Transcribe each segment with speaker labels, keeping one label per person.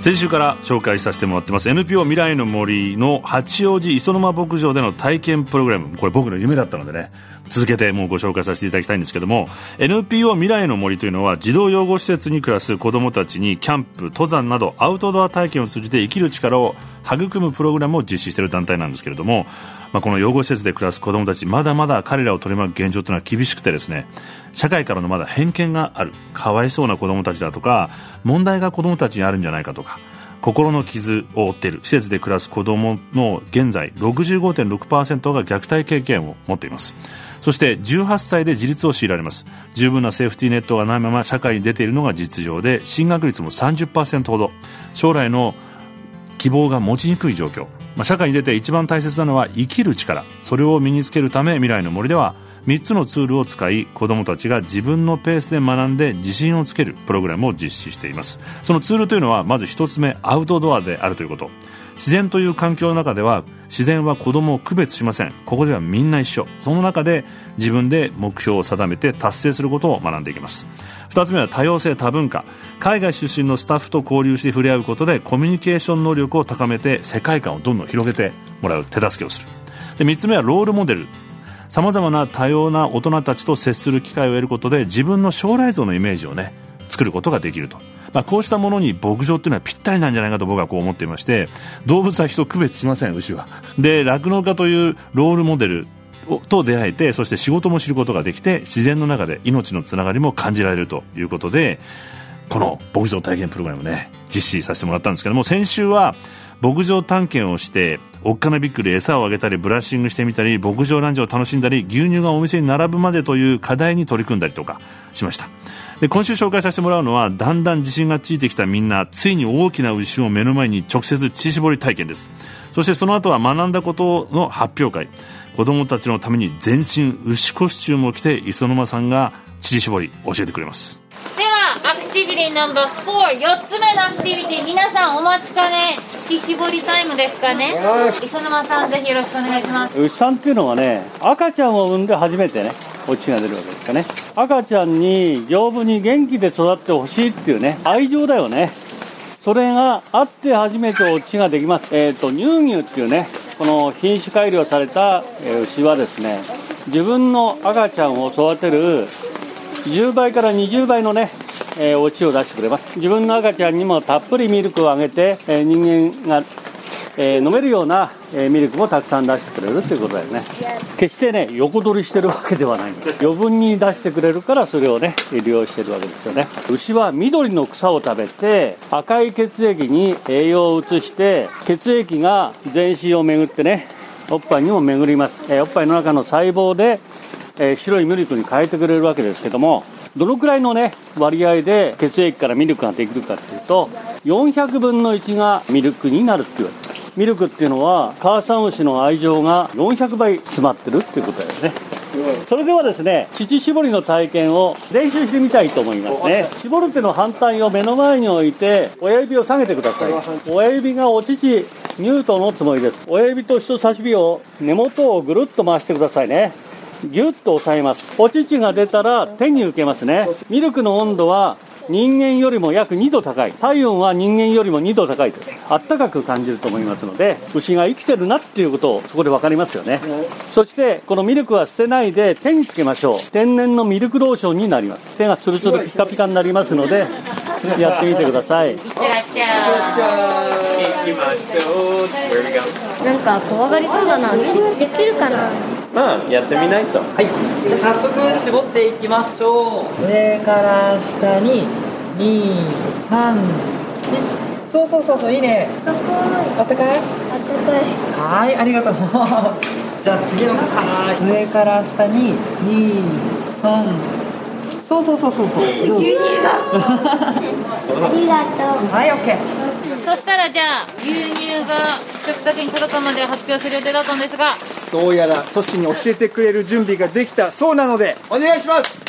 Speaker 1: 先週から紹介させてもらってます。NPO 未来の森の八王子磯沼牧場での体験プログラム。これ僕の夢だったのでね続けてもうご紹介させていただきたいんですけども NPO 未来の森というのは児童養護施設に暮らす子どもたちにキャンプ登山などアウトドア体験を通じて生きる力を育むプログラムを実施している団体なんですけれども、まあ、この養護施設で暮らす子どもたちまだまだ彼らを取り巻く現状というのは厳しくてですね社会からのまだ偏見があるかわいそうな子どもたちだとか問題が子どもたちにあるんじゃないかとか心の傷を負っている施設で暮らす子どもの現在65.6%が虐待経験を持っています。そして18歳で自立を強いられます。十分なセーフティーネットがないまま社会に出ているのが実情で進学率も30%ほど。将来の希望が持ちにくい状況、まあ、社会に出て一番大切なのは生きる力。それを身につけるため未来の森では3つのツールを使い子どもたちが自分のペースで学んで自信をつけるプログラムを実施しています。そのツールというのはまず1つ目アウトドアであるということ。自然という環境の中では自然は子供を区別しません。ここではみんな一緒。その中で自分で目標を定めて達成することを学んでいきます。2つ目は多様性多文化。海外出身のスタッフと交流して触れ合うことでコミュニケーション能力を高めて世界観をどんどん広げてもらう。手助けをする。で3つ目はロールモデル。さまざまな多様な大人たちと接する機会を得ることで自分の将来像のイメージをね作ることができると、まあ、こうしたものに牧場っていうのはぴったりなんじゃないかと僕はこう思っていまして動物は人を区別しません牛は。で酪農家というロールモデルと出会えてそして仕事も知ることができて自然の中で命のつながりも感じられるということでこの牧場体験プログラムね実施させてもらったんですけども先週は牧場探検をしておっかなびっくり餌をあげたりブラッシングしてみたり牧場ランチを楽しんだり牛乳がお店に並ぶまでという課題に取り組んだりとかしました。で今週紹介させてもらうのはだんだん自信がついてきたみんなついに大きな牛を目の前に直接乳搾り体験です。そしてその後は学んだことの発表会。子供たちのために全身牛コスチュームを着て磯沼さんが乳搾り教えてくれます。
Speaker 2: ではアクティビティナンバー44つ目のアクティビティ皆さんお待ちかね。乳搾りタイムですかね。磯沼さんぜひよろしくお願いします。
Speaker 3: 牛さんっていうのはね赤ちゃんを産んで初めてねお乳が出るわけですかね。赤ちゃんに丈夫に元気で育ってほしいっていうね愛情だよね。それがあって初めてお乳ができます。えっ、ー、と乳牛っていうねこの品種改良された牛はですね自分の赤ちゃんを育てる10倍から20倍のね、えー、お乳を出してくれます。自分の赤ちゃんにもたっぷりミルクをあげて、えー、人間が、えー、飲めるような、えミルクもたくさん出してくれるということだよね。決してね横取りしてるわけではないんです余分に出してくれるからそれをね利用してるわけですよね。牛は緑の草を食べて赤い血液に栄養を移して血液が全身を巡ってねおっぱいにも巡ります、えおっぱいの中の細胞でえ、白いミルクに変えてくれるわけですけどもどのくらいのね割合で血液からミルクができるかっていうと400分の1がミルクになるって言われてます。ミルクっていうのは母さん牛の愛情が400倍詰まってるっていうことだよね。それではですね乳搾りの体験を練習してみたいと思いますね。絞るっての反対を目の前に置いて親指を下げてください。親指がお乳ニュートンのつもりです。親指と人差し指を根元をぐるっと回してくださいね。ぎゅっと押さえます。お乳が出たら手に受けますね。ミルクの温度は人間よりも約2度高い。体温は人間よりも2度高いとあったかく感じると思いますので牛が生きてるなっていうことをそこで分かりますよね、そしてこのミルクは捨てないで手につけましょう。天然のミルクローションになります。手がツルツルピカピカになりますのでやってみてください。いってらっしゃ
Speaker 4: い。なんか怖がりそうだな。できるかな
Speaker 5: まあやってみないと。
Speaker 6: はい。じゃ早速絞っていきましょう。
Speaker 7: 上から下に234
Speaker 6: そうそうそうそういいね。あったかい？あったかい。はいありがとう。じゃあ次の方。
Speaker 7: 上から下に23
Speaker 6: そうそうそうそうそう。
Speaker 4: 牛乳だありがとう。
Speaker 6: はいオッケー
Speaker 2: そしたらじゃあ牛乳が食卓に届くまで発表する予定だったんですが
Speaker 8: どうやら都市に教えてくれる準備ができたそうなのでお願いします。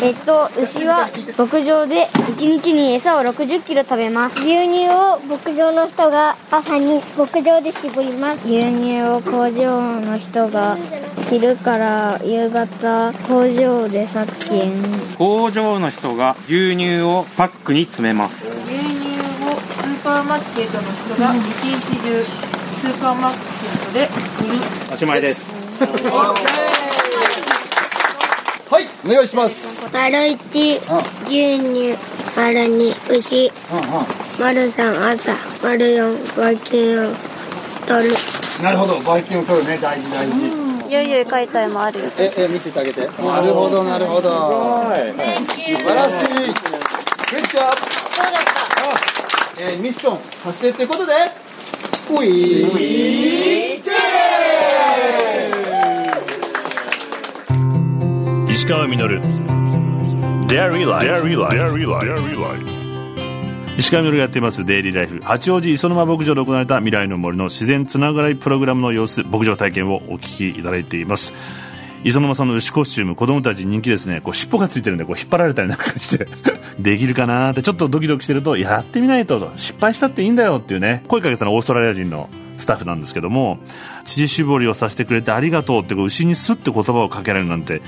Speaker 4: えっと牛は牧場で1日に餌を60キロ食べます。牛乳を牧場の人が朝に牧場で絞ります。牛乳を工場の人が昼から夕方工場で殺菌
Speaker 9: 工場の人が牛乳をパックに詰めます
Speaker 10: ーパーマーケットの人が一日中スーパーマーケットで売る。
Speaker 9: おしまいです。
Speaker 8: はいお願いします。
Speaker 4: 丸1牛乳丸2牛。丸3朝。丸4バイキンを取る。
Speaker 8: なるほどバイキンを取るね。大事大事、
Speaker 4: ゆいゆい解体もあるよ。
Speaker 8: ええ見せてあげて。なるほどなるほど。素晴らしい。グッジョえーミッション達成ということでウィー
Speaker 1: 石川稔。石川稔がやっていますデイリーライフ八王子磯沼牧場で行われた未来の森の自然つながりプログラムの様子牧場体験をお聞きいただいています磯沼さんの牛コスチューム子供たち人気ですね。こう尻尾がついてるんでこう引っ張られたりなんかして。できるかなってちょっとドキドキしてるとやってみないと失敗したっていいんだよっていうね。声かけたのオーストラリア人のスタッフなんですけども乳搾りをさせてくれてありがとうって牛にすって言葉をかけられるなんて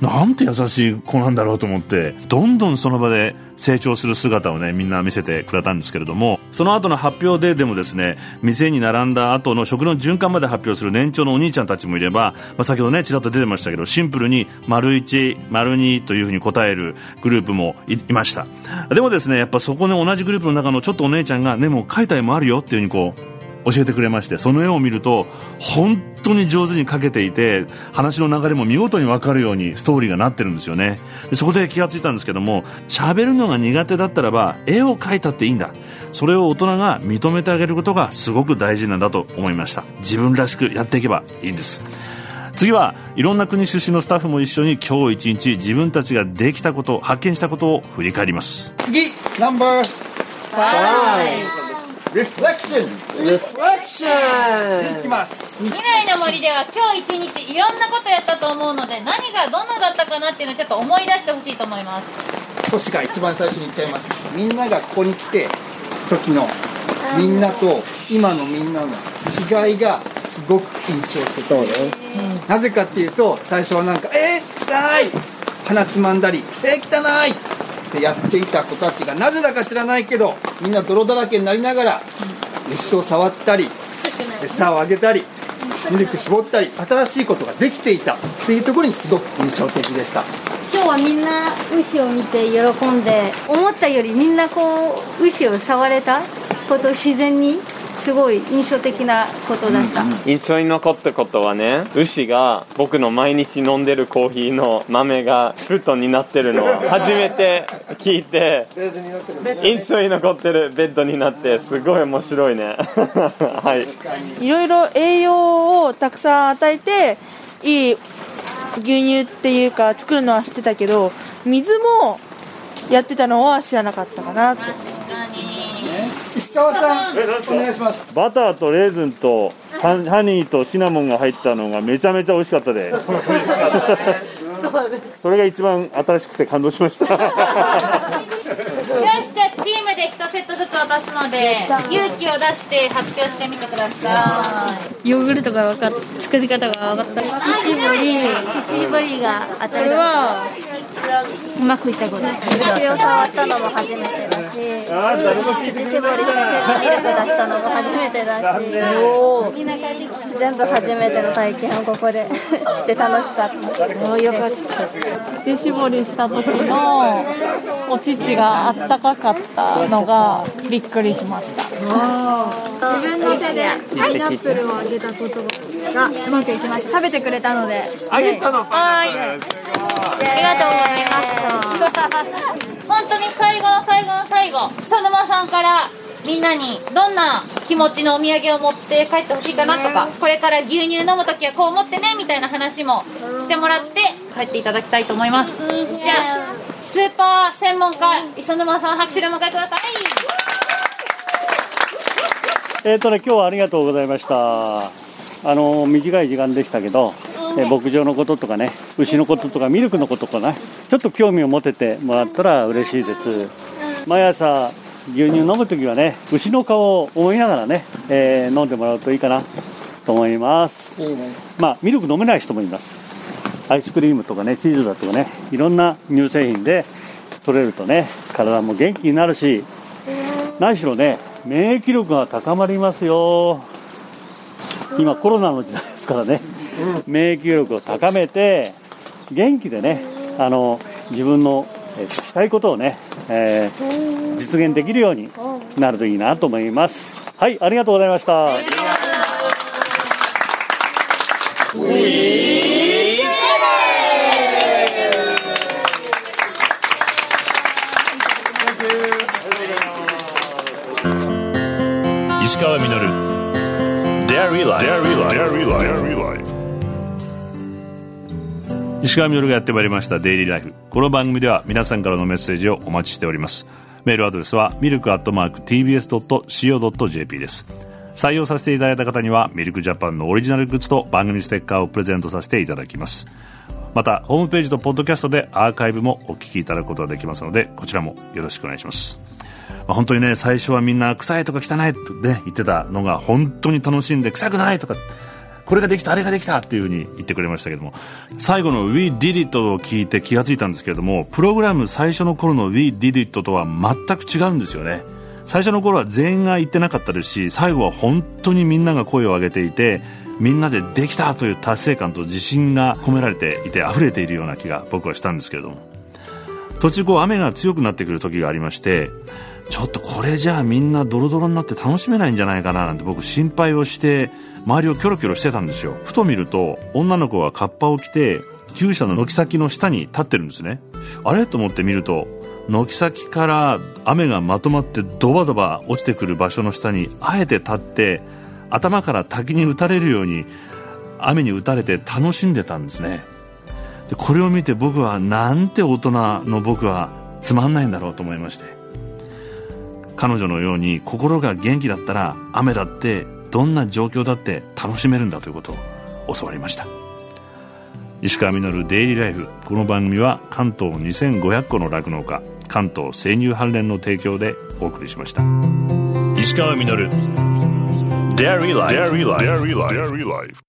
Speaker 1: なんて優しい子なんだろうと思ってどんどんその場で成長する姿をねみんな見せてくれたんですけれどもその後の発表ででもですね店に並んだ後の食の循環まで発表する年長のお兄ちゃんたちもいれば、まあ、先ほどねちらっと出てましたけどシンプルに丸1丸2というふうに答えるグループもいました。でもですねやっぱそこの同じグループの中のちょっとお姉ちゃんがねもう描いた絵もあるよっていうふうにこう教えてくれましてその絵を見ると本当に上手に描けていて話の流れも見事に分かるようにストーリーがなってるんですよね。でそこで気がついたんですけども喋るのが苦手だったらば絵を描いたっていいんだ。それを大人が認めてあげることがすごく大事なんだと思いました。自分らしくやっていけばいいんです。次はいろんな国出身のスタッフも一緒に今日一日自分たちができたこと発見したことを振り返ります。
Speaker 8: 次ナンバー5 Reflection! Reflection! いきます。
Speaker 2: 未来の森では今日一日いろんなことやったと思うので何がどんなだったかなっていうのをちょっと思い出してほしいと思います。
Speaker 8: 都市が一番最初に言っちゃいます。みんながここに来て時のみんなと今のみんなの違いがすごく印象的そうなぜかっていうと最初はなんか「えー、臭い!」鼻つまんだり「えー、汚い!」ってやっていた子たちがなぜだか知らないけどみんな泥だらけになりながら牛を触ったり餌をあげたりミルク絞ったり新しいことができていた。っていうところにすごく印象的でした。
Speaker 4: 今日はみんな牛を見て喜んで思ったよりみんなこう牛を触れた？こと自然に？すごい印象的なことだった、
Speaker 5: 印象に残ったことはね牛が僕の毎日飲んでるコーヒーの豆が布団になってるのを初めて聞いて印象に残ってるベッドになってすごい面白いね。はい。
Speaker 10: いろいろ栄養をたくさん与えていい牛乳っていうか作るのは知ってたけど水もやってたのは知らなかったかなと
Speaker 8: 石川さんお願いします。
Speaker 3: バターとレーズンとハハニーとシナモンが入ったのがめちゃめちゃ美味しかったで。それが一番新しくて感動しました。
Speaker 2: よしじゃあチームで1セットずつ渡すので勇気を出して発表してみてください。
Speaker 4: ヨーグルトが分かっ作り方が分かった乳搾り乳搾りが当たりはうまくいったこと。牛を触ったのも初めてだし乳搾りしてミルク出したのも初めてだし全部初めての体験をここでして楽しかったよかった
Speaker 10: 乳搾りした時のお乳があったかかったのがびっくりしました
Speaker 4: 自分の手でパイナップルをあげたことがうまくいきました。食べてくれたので。
Speaker 9: あげたの
Speaker 4: はい。ありがとうございました
Speaker 2: 本当に最後の最後佐沼さんからみんなにどんな気持ちのお土産を持って帰ってほしいかなとかこれから牛乳飲む時はこう思ってねみたいな話もしてもらって帰っていただきたいと思います。じゃあスーパー専門家磯沼さん拍手でお迎えください。
Speaker 3: えっ、とね今日はありがとうございました。あの短い時間でしたけど、えー牧場のこととかね牛のこととかミルクのこととかねちょっと興味を持ててもらったら嬉しいです毎朝牛乳飲む時はね牛の顔を思いながらね、えー飲んでもらうといいかなと思います。
Speaker 8: いいね。
Speaker 3: まあミルク飲めない人もいます。アイスクリームとかねチーズだとかねいろんな乳製品で取れるとね体も元気になるし何しろね免疫力が高まりますよ。今コロナの時代ですからね、免疫力を高めて元気でねあの自分のえーしたいことをね、えー実現できるようになるといいなと思います。はいありがとうございました。
Speaker 1: 石川稔。Dairy Life. Dairy Life 石川稔がやってまいりましたデイリーライフこの番組では皆さんからのメッセージをお待ちしております。メールアドレスはミルクアットマーク TBS.CO.JP です。採用させていただいた方にはミルクジャパンのオリジナルグッズと番組ステッカーをプレゼントさせていただきます。またホームページとポッドキャストでアーカイブもお聞きいただくことができますのでこちらもよろしくお願いします。まあ本当にね最初はみんな臭いとか汚いとね言ってたのが本当に楽しんで臭くないとかこれができたあれができたっていうふうに言ってくれましたけども。最後の We Did It を聞いて気がついたんですけれどもプログラム最初の頃の We Did It とは全く違うんですよね。最初の頃は全員が言ってなかったですし最後は本当にみんなが声を上げていてみんなでできたという達成感と自信が込められていて溢れているような気が僕はしたんですけれども。途中こう雨が強くなってくる時がありましてちょっとこれじゃあみんなドロドロになって楽しめないんじゃないかななんて僕心配をして周りをキョロキョロしてたんですよ。ふと見ると女の子がカッパを着て厩舎の軒先の下に立ってるんですね。あれ？と思って見ると軒先から雨がまとまってドバドバ落ちてくる場所の下にあえて立って頭から滝に打たれるように雨に打たれて楽しんでたんですね。でこれを見て僕はなんて大人の僕はつまんないんだろうと思いまして。彼女のように心が元気だったら雨だってどんな状況だって楽しめるんだということを教わりました。石川稔デイリーライフ。この番組は関東2500個の酪農家関東生乳関連の提供でお送りしました。石川稔。Dairy Life Dairy Life